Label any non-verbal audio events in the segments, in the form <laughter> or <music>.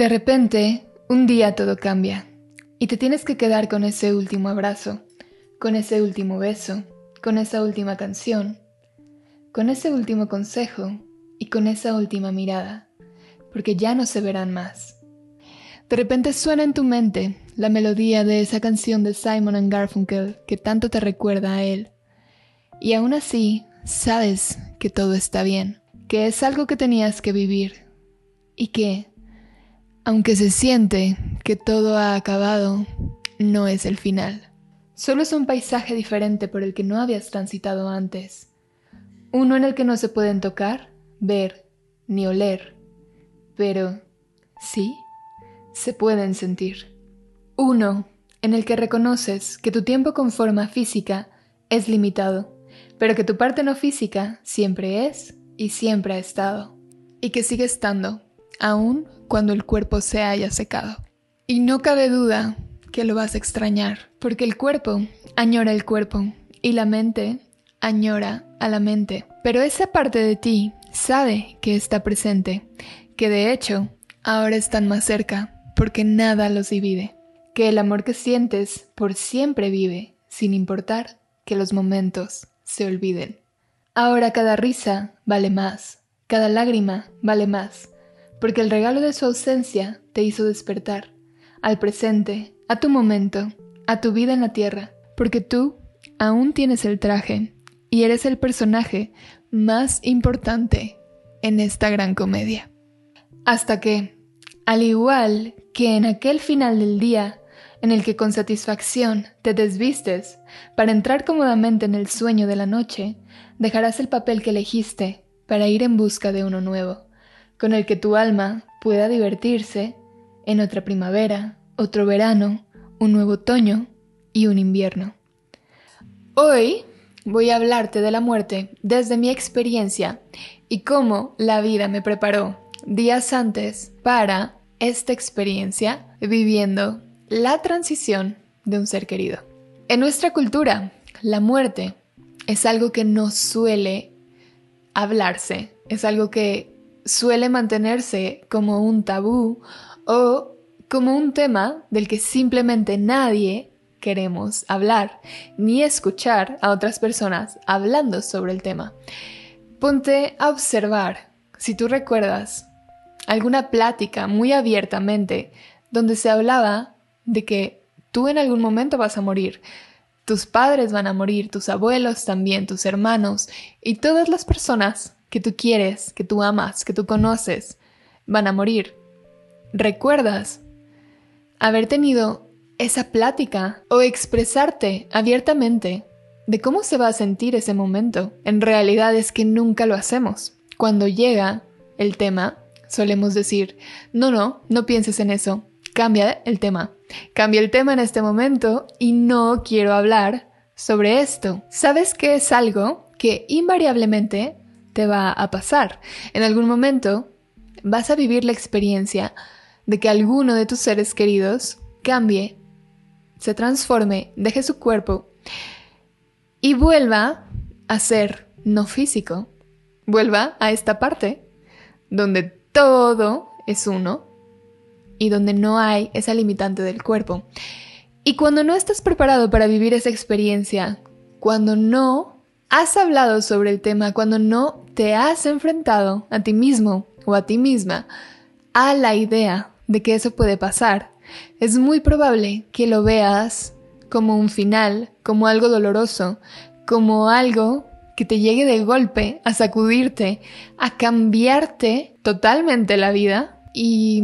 De repente, un día todo cambia y te tienes que quedar con ese último abrazo, con ese último beso, con esa última canción, con ese último consejo y con esa última mirada, porque ya no se verán más. De repente suena en tu mente la melodía de esa canción de Simon Garfunkel que tanto te recuerda a él. Y aún así, sabes que todo está bien, que es algo que tenías que vivir y que, aunque se siente que todo ha acabado, no es el final. Solo es un paisaje diferente por el que no habías transitado antes. Uno en el que no se pueden tocar, ver ni oler, pero sí se pueden sentir. Uno en el que reconoces que tu tiempo con forma física es limitado, pero que tu parte no física siempre es y siempre ha estado, y que sigue estando, aun cuando el cuerpo se haya secado. Y no cabe duda que lo vas a extrañar, porque el cuerpo añora el cuerpo y la mente añora a la mente. Pero esa parte de ti sabe que está presente, que de hecho ahora están más cerca, porque nada los divide, que el amor que sientes por siempre vive, sin importar que los momentos se olviden. Ahora cada risa vale más, cada lágrima vale más, porque el regalo de su ausencia te hizo despertar al presente, a tu momento, a tu vida en la tierra, porque tú aún tienes el traje y eres el personaje más importante en esta gran comedia. Hasta que, al igual que en aquel final del día en el que con satisfacción te desvistes para entrar cómodamente en el sueño de la noche, dejarás el papel que elegiste para ir en busca de uno nuevo, con el que tu alma pueda divertirse en otra primavera, otro verano, un nuevo otoño y un invierno. Hoy voy a hablarte de la muerte desde mi experiencia y cómo la vida me preparó días antes para esta experiencia viviendo la transición de un ser querido. En nuestra cultura, la muerte es algo que no suele hablarse, es algo que suele mantenerse como un tabú o como un tema del que simplemente nadie queremos hablar ni escuchar a otras personas hablando sobre el tema. Ponte a observar, si tú recuerdas, alguna plática muy abiertamente donde se hablaba de que tú en algún momento vas a morir, tus padres van a morir, tus abuelos también, tus hermanos y todas las personas que tú quieres, que tú amas, que tú conoces, van a morir. ¿Recuerdas haber tenido esa plática o expresarte abiertamente de cómo se va a sentir ese momento. En realidad es que nunca lo hacemos. Cuando llega el tema, solemos decir, no, no, no pienses en eso, cambia el tema. Cambia el tema en este momento y no quiero hablar sobre esto. ¿Sabes que es algo que invariablemente te va a pasar? En algún momento vas a vivir la experiencia de que alguno de tus seres queridos cambie se transforme, deje su cuerpo y vuelva a ser no físico. Vuelva a esta parte donde todo es uno y donde no hay esa limitante del cuerpo. Y cuando no estás preparado para vivir esa experiencia, cuando no has hablado sobre el tema, cuando no te has enfrentado a ti mismo o a ti misma a la idea de que eso puede pasar, es muy probable que lo veas como un final, como algo doloroso, como algo que te llegue de golpe a sacudirte, a cambiarte totalmente la vida. Y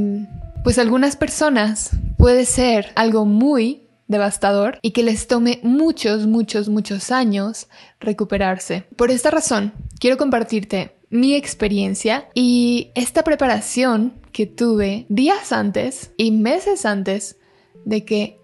pues algunas personas puede ser algo muy devastador y que les tome muchos, muchos, muchos años recuperarse. Por esta razón, quiero compartirte mi experiencia y esta preparación que tuve días antes y meses antes de que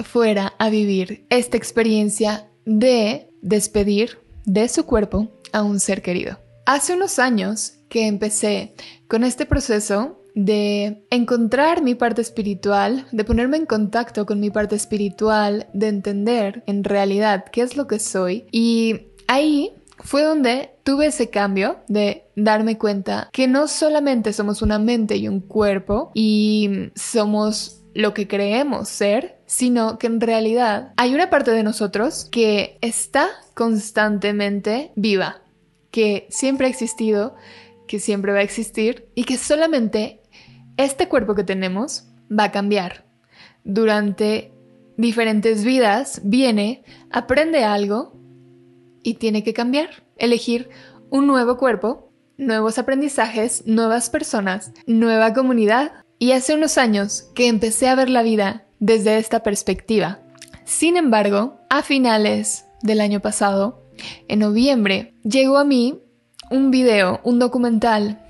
fuera a vivir esta experiencia de despedir de su cuerpo a un ser querido. Hace unos años que empecé con este proceso de encontrar mi parte espiritual, de ponerme en contacto con mi parte espiritual, de entender en realidad qué es lo que soy. Y ahí fue donde tuve ese cambio de darme cuenta que no solamente somos una mente y un cuerpo y somos lo que creemos ser, sino que en realidad hay una parte de nosotros que está constantemente viva, que siempre ha existido, que siempre va a existir y que solamente este cuerpo que tenemos va a cambiar. Durante diferentes vidas viene, aprende algo y tiene que cambiar, elegir un nuevo cuerpo, nuevos aprendizajes, nuevas personas, nueva comunidad. Y hace unos años que empecé a ver la vida desde esta perspectiva. Sin embargo, a finales del año pasado, en noviembre, llegó a mí un video, un documental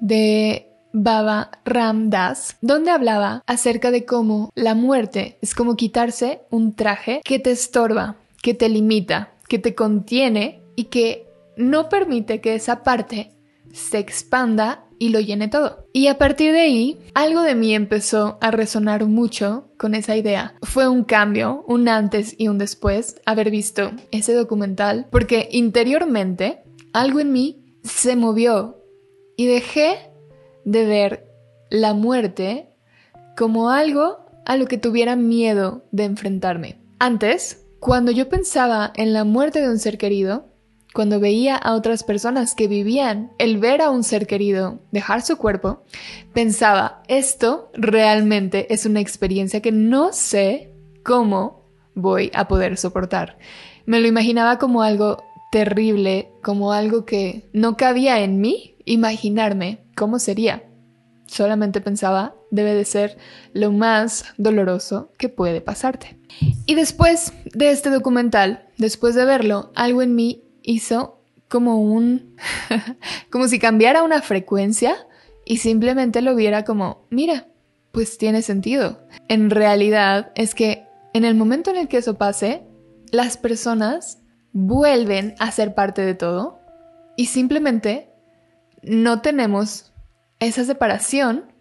de Baba Ram Das, donde hablaba acerca de cómo la muerte es como quitarse un traje que te estorba, que te limita, que te contiene y que no permite que esa parte se expanda y lo llene todo. Y a partir de ahí, algo de mí empezó a resonar mucho con esa idea. Fue un cambio, un antes y un después, haber visto ese documental, porque interiormente algo en mí se movió y dejé de ver la muerte como algo a lo que tuviera miedo de enfrentarme. Antes, cuando yo pensaba en la muerte de un ser querido, cuando veía a otras personas que vivían el ver a un ser querido dejar su cuerpo, pensaba, esto realmente es una experiencia que no sé cómo voy a poder soportar. Me lo imaginaba como algo terrible, como algo que no cabía en mí imaginarme cómo sería. Solamente pensaba, debe de ser lo más doloroso que puede pasarte. Y después de este documental, después de verlo, algo en mí hizo como un... <laughs> como si cambiara una frecuencia y simplemente lo viera como, mira, pues tiene sentido. En realidad es que en el momento en el que eso pase, las personas vuelven a ser parte de todo y simplemente no tenemos esa separación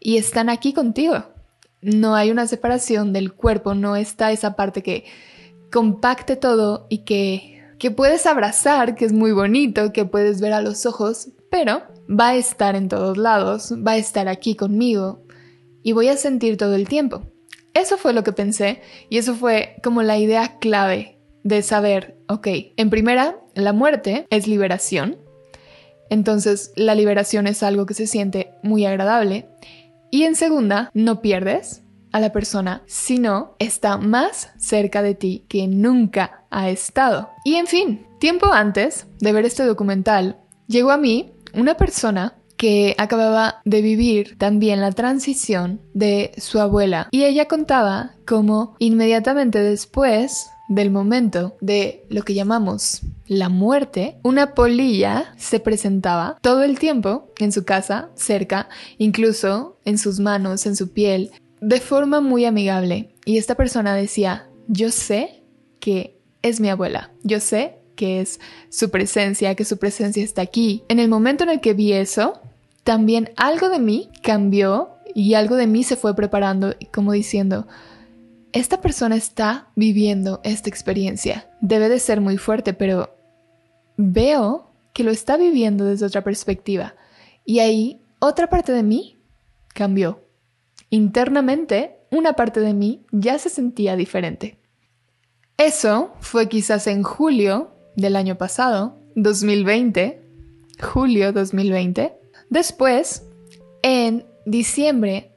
y están aquí contigo. No hay una separación del cuerpo, no está esa parte que compacte todo y que que puedes abrazar, que es muy bonito, que puedes ver a los ojos, pero va a estar en todos lados, va a estar aquí conmigo y voy a sentir todo el tiempo. Eso fue lo que pensé y eso fue como la idea clave de saber, ok, en primera, la muerte es liberación, entonces la liberación es algo que se siente muy agradable y en segunda, no pierdes, a la persona, sino está más cerca de ti que nunca ha estado. Y en fin, tiempo antes de ver este documental, llegó a mí una persona que acababa de vivir también la transición de su abuela y ella contaba cómo inmediatamente después del momento de lo que llamamos la muerte, una polilla se presentaba todo el tiempo en su casa, cerca, incluso en sus manos, en su piel, de forma muy amigable. Y esta persona decía, yo sé que es mi abuela, yo sé que es su presencia, que su presencia está aquí. En el momento en el que vi eso, también algo de mí cambió y algo de mí se fue preparando, como diciendo, esta persona está viviendo esta experiencia. Debe de ser muy fuerte, pero veo que lo está viviendo desde otra perspectiva. Y ahí otra parte de mí cambió. Internamente, una parte de mí ya se sentía diferente. Eso fue quizás en julio del año pasado, 2020, julio 2020. Después, en diciembre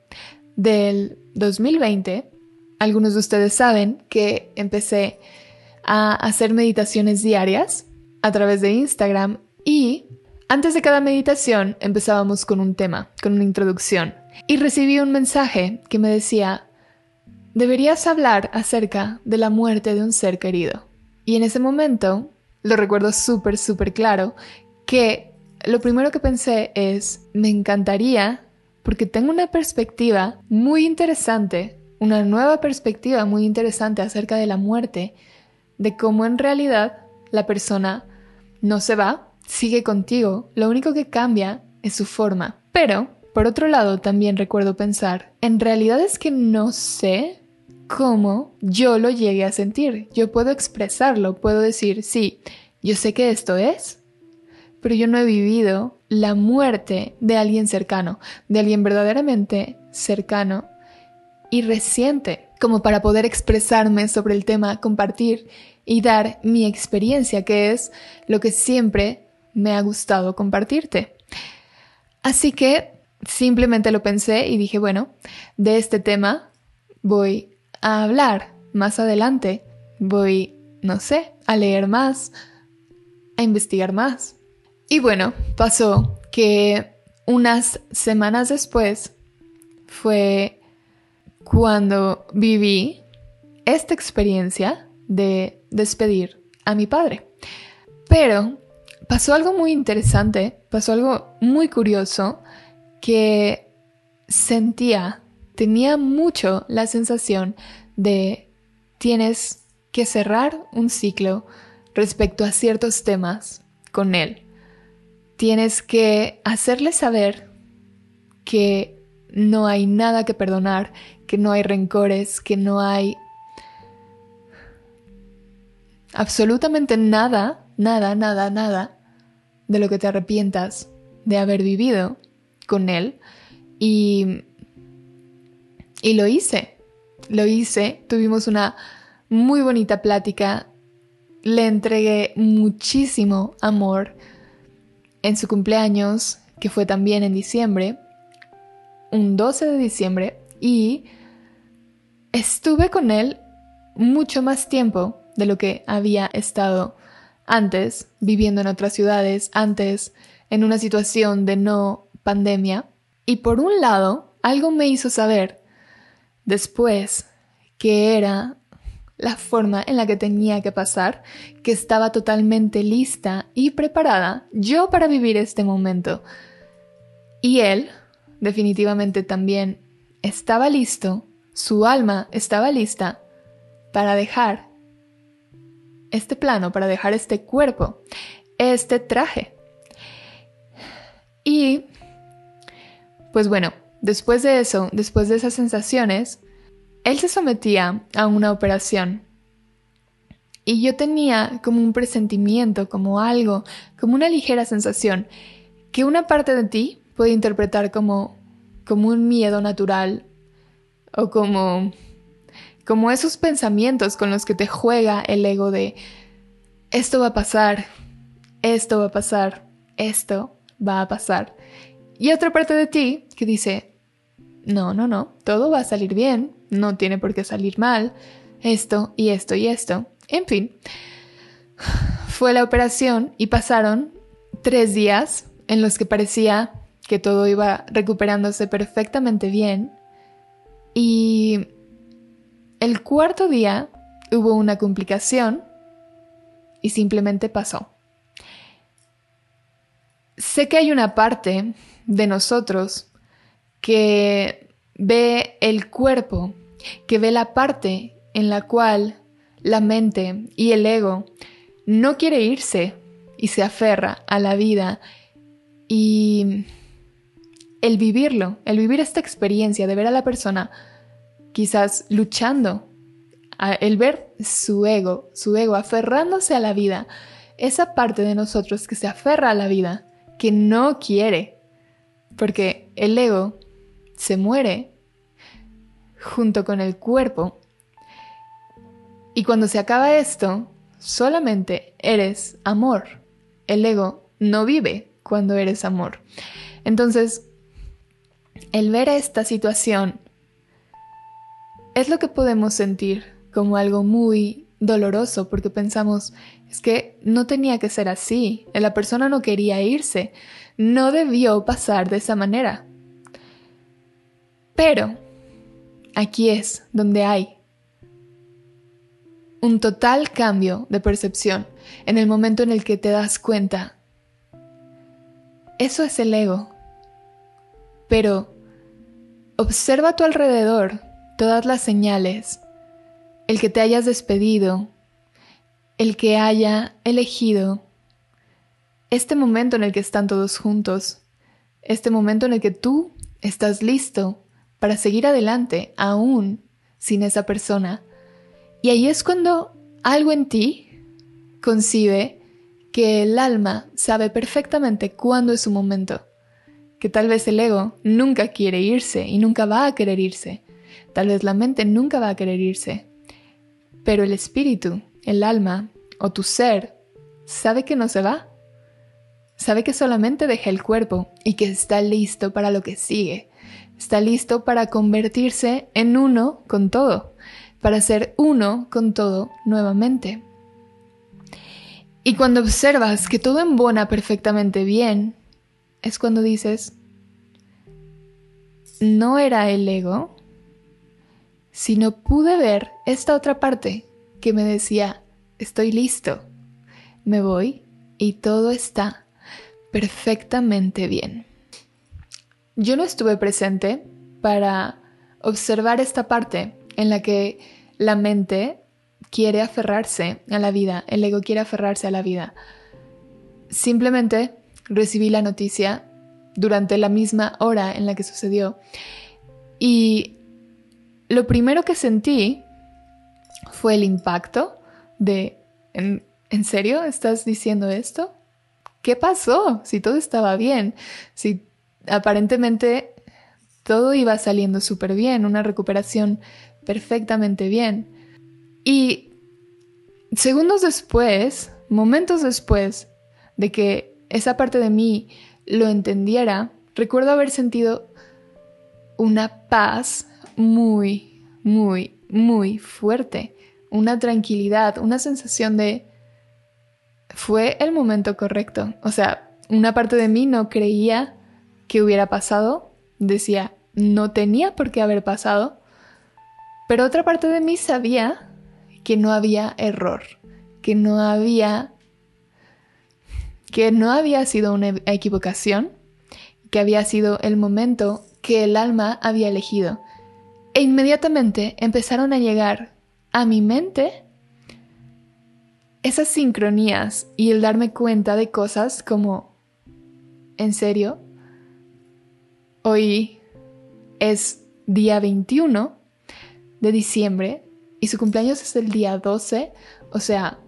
del 2020, algunos de ustedes saben que empecé a hacer meditaciones diarias a través de Instagram y antes de cada meditación empezábamos con un tema, con una introducción y recibí un mensaje que me decía, deberías hablar acerca de la muerte de un ser querido. Y en ese momento, lo recuerdo súper, súper claro, que lo primero que pensé es, me encantaría, porque tengo una perspectiva muy interesante, una nueva perspectiva muy interesante acerca de la muerte, de cómo en realidad la persona no se va, sigue contigo, lo único que cambia es su forma. Pero por otro lado, también recuerdo pensar, en realidad es que no sé cómo yo lo llegué a sentir. Yo puedo expresarlo, puedo decir, sí, yo sé que esto es, pero yo no he vivido la muerte de alguien cercano, de alguien verdaderamente cercano y reciente, como para poder expresarme sobre el tema, compartir y dar mi experiencia, que es lo que siempre me ha gustado compartirte. Así que simplemente lo pensé y dije, bueno, de este tema voy a hablar más adelante. Voy, no sé, a leer más, a investigar más. Y bueno, pasó que unas semanas después fue cuando viví esta experiencia de despedir a mi padre. Pero pasó algo muy interesante, pasó algo muy curioso que sentía, tenía mucho la sensación de tienes que cerrar un ciclo respecto a ciertos temas con él. Tienes que hacerle saber que no hay nada que perdonar, que no hay rencores, que no hay absolutamente nada, nada, nada, nada de lo que te arrepientas de haber vivido con él. Y, y lo hice, lo hice, tuvimos una muy bonita plática, le entregué muchísimo amor en su cumpleaños, que fue también en diciembre, un 12 de diciembre, y estuve con él mucho más tiempo de lo que había estado antes, viviendo en otras ciudades, antes en una situación de no pandemia. Y por un lado, algo me hizo saber después que era la forma en la que tenía que pasar, que estaba totalmente lista y preparada yo para vivir este momento. Y él, definitivamente también, estaba listo, su alma estaba lista para dejar este plano, para dejar este cuerpo, este traje. Y, pues bueno, después de eso, después de esas sensaciones, él se sometía a una operación. Y yo tenía como un presentimiento, como algo, como una ligera sensación, que una parte de ti puede interpretar como, como un miedo natural o como como esos pensamientos con los que te juega el ego de esto va a pasar, esto va a pasar, esto va a pasar. Y otra parte de ti que dice, no, no, no, todo va a salir bien, no tiene por qué salir mal, esto y esto y esto. En fin, fue la operación y pasaron tres días en los que parecía que todo iba recuperándose perfectamente bien. Y el cuarto día hubo una complicación y simplemente pasó. Sé que hay una parte de nosotros que ve el cuerpo, que ve la parte en la cual la mente y el ego no quiere irse y se aferra a la vida y el vivirlo, el vivir esta experiencia de ver a la persona quizás luchando, el ver su ego, su ego aferrándose a la vida, esa parte de nosotros que se aferra a la vida, que no quiere, porque el ego se muere junto con el cuerpo. Y cuando se acaba esto, solamente eres amor. El ego no vive cuando eres amor. Entonces, el ver esta situación es lo que podemos sentir como algo muy doloroso porque pensamos, es que no tenía que ser así, la persona no quería irse, no debió pasar de esa manera. Pero aquí es donde hay un total cambio de percepción en el momento en el que te das cuenta. Eso es el ego. Pero observa a tu alrededor todas las señales, el que te hayas despedido, el que haya elegido. Este momento en el que están todos juntos, este momento en el que tú estás listo para seguir adelante aún sin esa persona. Y ahí es cuando algo en ti concibe que el alma sabe perfectamente cuándo es su momento, que tal vez el ego nunca quiere irse y nunca va a querer irse, tal vez la mente nunca va a querer irse, pero el espíritu, el alma o tu ser sabe que no se va, sabe que solamente deja el cuerpo y que está listo para lo que sigue, está listo para convertirse en uno con todo, para ser uno con todo nuevamente. Y cuando observas que todo embona perfectamente bien, es cuando dices, no era el ego, sino pude ver esta otra parte que me decía, estoy listo, me voy y todo está perfectamente bien. Yo no estuve presente para observar esta parte en la que la mente quiere aferrarse a la vida, el ego quiere aferrarse a la vida. Simplemente recibí la noticia durante la misma hora en la que sucedió y lo primero que sentí fue el impacto de, ¿en, serio estás diciendo esto? ¿Qué pasó? Si todo estaba bien, si aparentemente todo iba saliendo súper bien, una recuperación perfectamente bien. Y segundos después, momentos después de que esa parte de mí lo entendiera, recuerdo haber sentido una paz muy, muy, muy fuerte, una tranquilidad, una sensación de fue el momento correcto. O sea, una parte de mí no creía que hubiera pasado, decía, no tenía por qué haber pasado, pero otra parte de mí sabía que no había error, que no había que no había sido una equivocación, que había sido el momento que el alma había elegido. E inmediatamente empezaron a llegar a mi mente esas sincronías y el darme cuenta de cosas como, ¿en serio? Hoy es día 21 de diciembre y su cumpleaños es el día 12, o sea,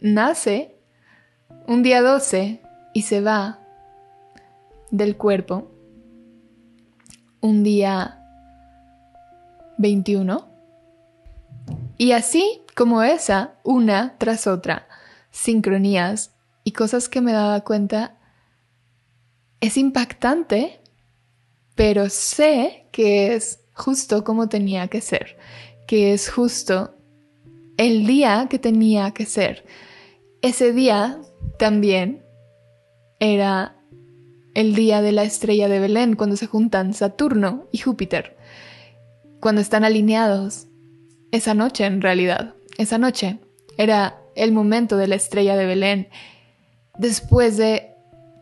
nace un día 12 y se va del cuerpo un día 21. Y así como esa, una tras otra, sincronías y cosas que me daba cuenta, es impactante, pero sé que es justo como tenía que ser, que es justo el día que tenía que ser. Ese día también era el día de la estrella de Belén, cuando se juntan Saturno y Júpiter, cuando están alineados. Esa noche, en realidad, esa noche era el momento de la estrella de Belén. Después de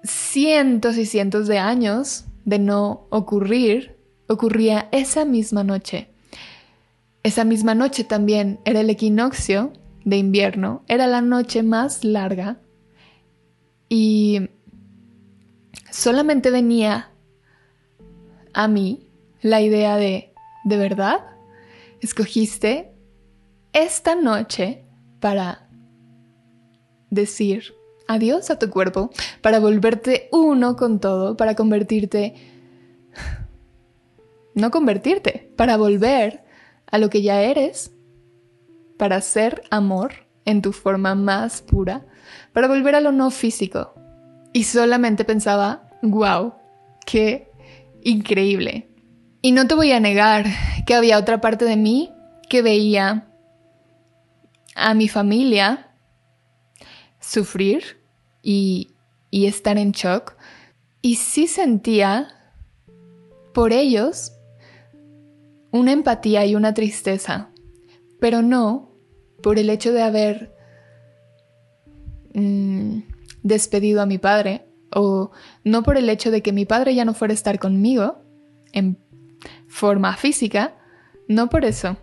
cientos y cientos de años de no ocurrir, ocurría esa misma noche. Esa misma noche también era el equinoccio de invierno, era la noche más larga y solamente venía a mí la idea de, ¿de verdad? ¿Escogiste esta noche para decir adiós a tu cuerpo, para volverte uno con todo, para convertirte... No convertirte, para volver a lo que ya eres, para ser amor en tu forma más pura, para volver a lo no físico. Y solamente pensaba, wow, qué increíble. Y no te voy a negar que había otra parte de mí que veía a mi familia sufrir y, y estar en shock. Y sí sentía por ellos una empatía y una tristeza, pero no por el hecho de haber mm, despedido a mi padre o no por el hecho de que mi padre ya no fuera a estar conmigo en forma física, no por eso.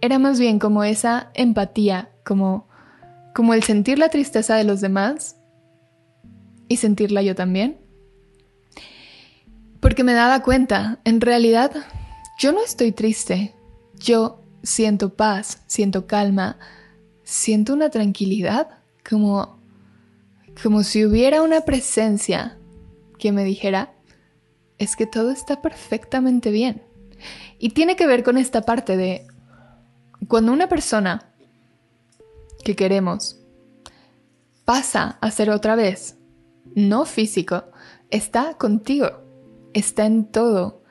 Era más bien como esa empatía, como, como el sentir la tristeza de los demás y sentirla yo también. Porque me daba cuenta, en realidad, yo no estoy triste, yo siento paz, siento calma, siento una tranquilidad, como como si hubiera una presencia que me dijera, es que todo está perfectamente bien. Y tiene que ver con esta parte de cuando una persona que queremos pasa a ser otra vez no físico, está contigo, está en todo,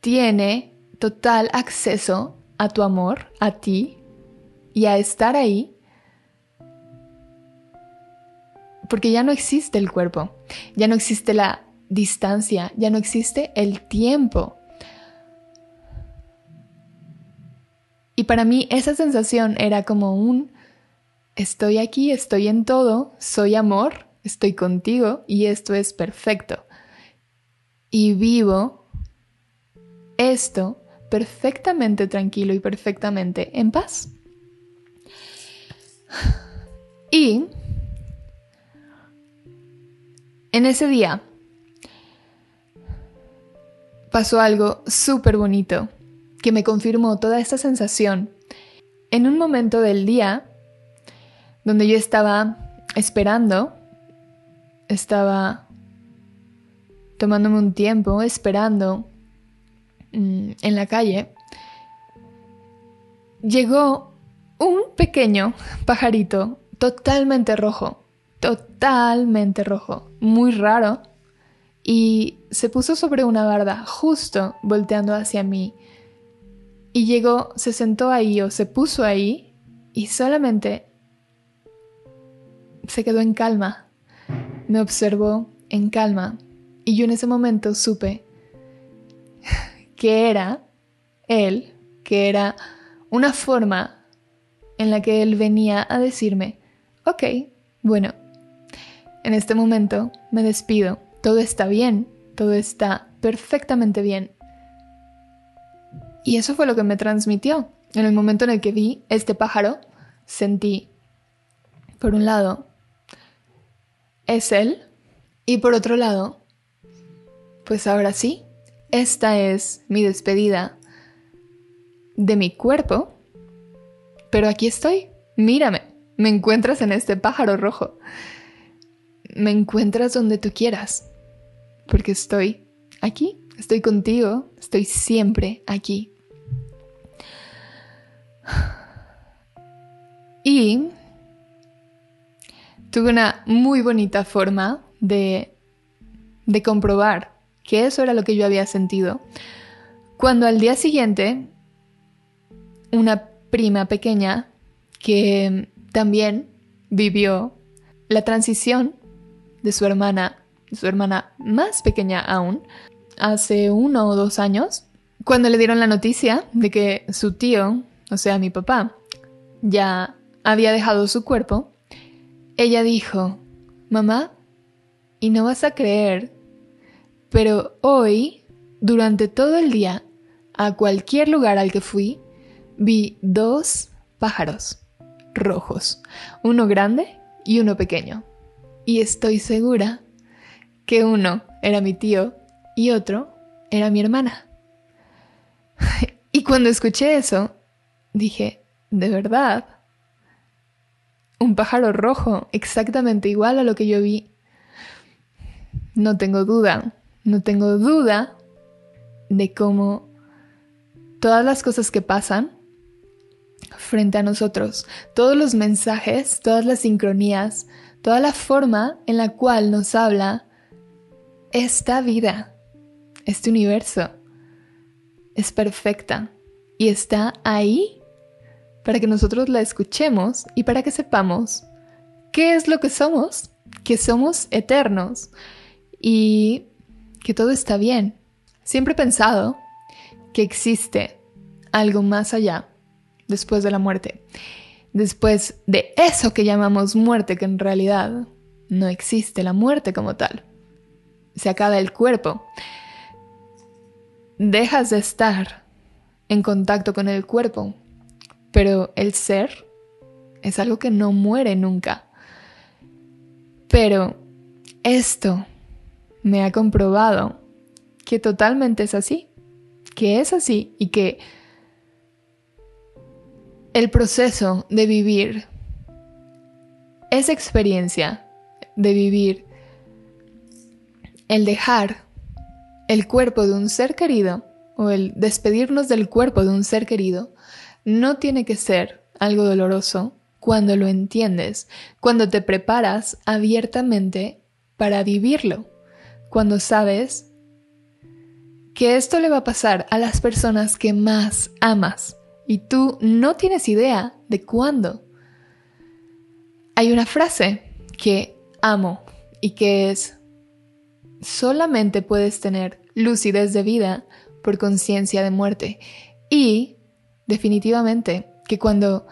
tiene total acceso a tu amor, a ti y a estar ahí, porque ya no existe el cuerpo, ya no existe la distancia, ya no existe el tiempo. Y para mí esa sensación era como un, estoy aquí, estoy en todo, soy amor, estoy contigo y esto es perfecto. Y vivo esto perfectamente tranquilo y perfectamente en paz. Y en ese día pasó algo súper bonito que me confirmó toda esta sensación. En un momento del día donde yo estaba esperando, estaba tomándome un tiempo, esperando mm, en la calle, llegó un pequeño pajarito totalmente rojo, totalmente rojo, muy raro, y se puso sobre una barda justo volteando hacia mí. Y llegó, se sentó ahí o se puso ahí y solamente se quedó en calma. Me observó en calma y yo en ese momento supe <laughs> que era él, que era una forma en la que él venía a decirme, ok, bueno, en este momento me despido, todo está bien, todo está perfectamente bien. Y eso fue lo que me transmitió. En el momento en el que vi este pájaro, sentí, por un lado, es él, y por otro lado, pues ahora sí, esta es mi despedida de mi cuerpo, pero aquí estoy, mírame, me encuentras en este pájaro rojo, me encuentras donde tú quieras, porque estoy aquí, estoy contigo, estoy siempre aquí. Y tuve una muy bonita forma de, de comprobar que eso era lo que yo había sentido. Cuando al día siguiente, una prima pequeña que también vivió la transición de su hermana, su hermana más pequeña aún, hace uno o dos años, cuando le dieron la noticia de que su tío, o sea, mi papá, ya había dejado su cuerpo, ella dijo, mamá, y no vas a creer, pero hoy, durante todo el día, a cualquier lugar al que fui, vi dos pájaros rojos, uno grande y uno pequeño. Y estoy segura que uno era mi tío y otro era mi hermana. <laughs> y cuando escuché eso, dije, ¿de verdad? Un pájaro rojo, exactamente igual a lo que yo vi. No tengo duda, no tengo duda de cómo todas las cosas que pasan frente a nosotros, todos los mensajes, todas las sincronías, toda la forma en la cual nos habla esta vida, este universo, es perfecta y está ahí para que nosotros la escuchemos y para que sepamos qué es lo que somos, que somos eternos y que todo está bien. Siempre he pensado que existe algo más allá después de la muerte. Después de eso que llamamos muerte, que en realidad no existe la muerte como tal. Se acaba el cuerpo. Dejas de estar en contacto con el cuerpo, pero el ser es algo que no muere nunca. Pero esto me ha comprobado que totalmente es así, que es así y que el proceso de vivir esa experiencia de vivir el dejar el cuerpo de un ser querido o el despedirnos del cuerpo de un ser querido no tiene que ser algo doloroso cuando lo entiendes, cuando te preparas abiertamente para vivirlo, cuando sabes que esto le va a pasar a las personas que más amas y tú no tienes idea de cuándo. Hay una frase que amo y que es, solamente puedes tener lucidez de vida por conciencia de muerte. Y definitivamente que cuando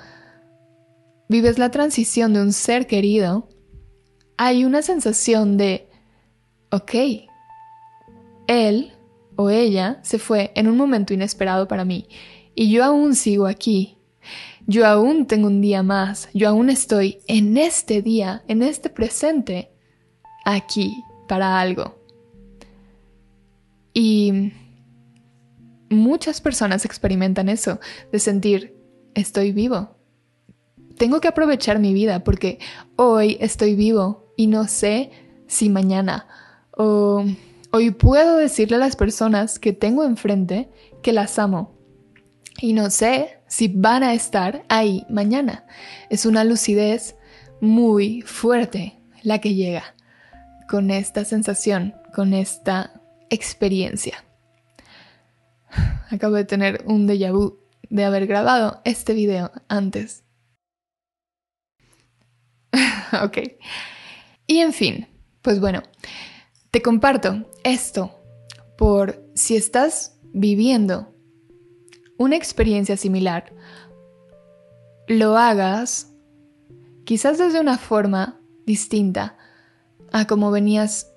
vives la transición de un ser querido, hay una sensación de, ok, él o ella se fue en un momento inesperado para mí y yo aún sigo aquí. Yo aún tengo un día más, yo aún estoy en este día, en este presente, aquí para algo. Y muchas personas experimentan eso, de sentir, estoy vivo. Tengo que aprovechar mi vida porque hoy estoy vivo y no sé si mañana o hoy puedo decirle a las personas que tengo enfrente que las amo y no sé si van a estar ahí mañana. Es una lucidez muy fuerte la que llega con esta sensación, con esta experiencia. Acabo de tener un déjà vu de haber grabado este video antes. <laughs> ok. Y en fin, pues bueno, te comparto esto por si estás viviendo una experiencia similar, lo hagas quizás desde una forma distinta a como venías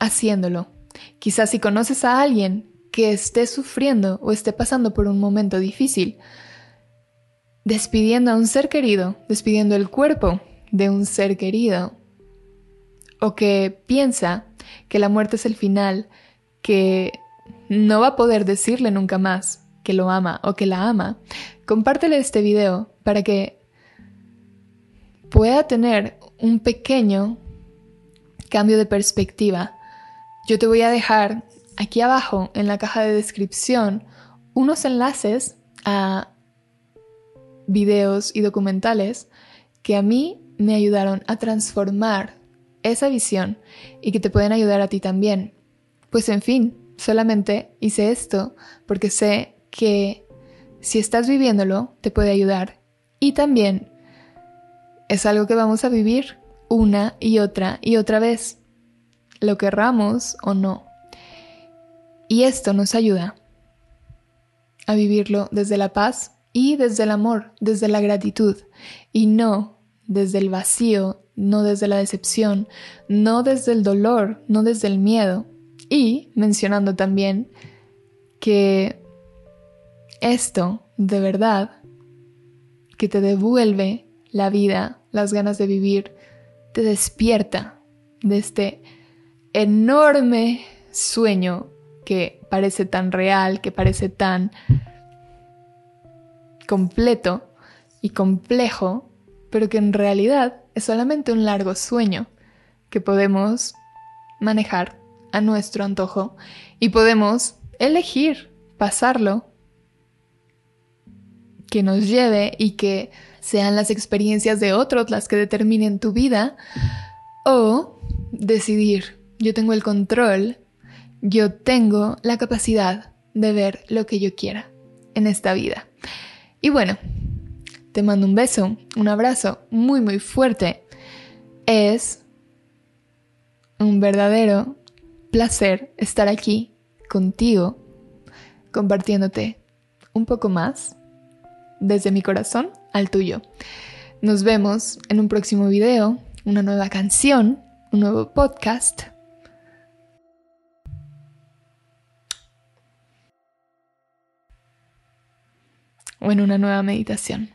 haciéndolo. Quizás si conoces a alguien que esté sufriendo o esté pasando por un momento difícil, despidiendo a un ser querido, despidiendo el cuerpo de un ser querido, o que piensa que la muerte es el final, que no va a poder decirle nunca más que lo ama o que la ama, compártele este video para que pueda tener un pequeño cambio de perspectiva. Yo te voy a dejar aquí abajo en la caja de descripción unos enlaces a videos y documentales que a mí me ayudaron a transformar esa visión y que te pueden ayudar a ti también. Pues en fin, solamente hice esto porque sé que si estás viviéndolo te puede ayudar y también es algo que vamos a vivir una y otra y otra vez, lo querramos o no. Y esto nos ayuda a vivirlo desde la paz y desde el amor, desde la gratitud, y no desde el vacío, no desde la decepción, no desde el dolor, no desde el miedo. Y mencionando también que esto de verdad que te devuelve la vida, las ganas de vivir, te despierta de este enorme sueño que parece tan real, que parece tan completo y complejo, pero que en realidad es solamente un largo sueño que podemos manejar a nuestro antojo y podemos elegir pasarlo que nos lleve y que sean las experiencias de otros las que determinen tu vida o decidir yo tengo el control yo tengo la capacidad de ver lo que yo quiera en esta vida. Y bueno, te mando un beso, un abrazo muy muy fuerte. Es un verdadero placer estar aquí contigo, compartiéndote un poco más desde mi corazón al tuyo. Nos vemos en un próximo video, una nueva canción, un nuevo podcast o en una nueva meditación.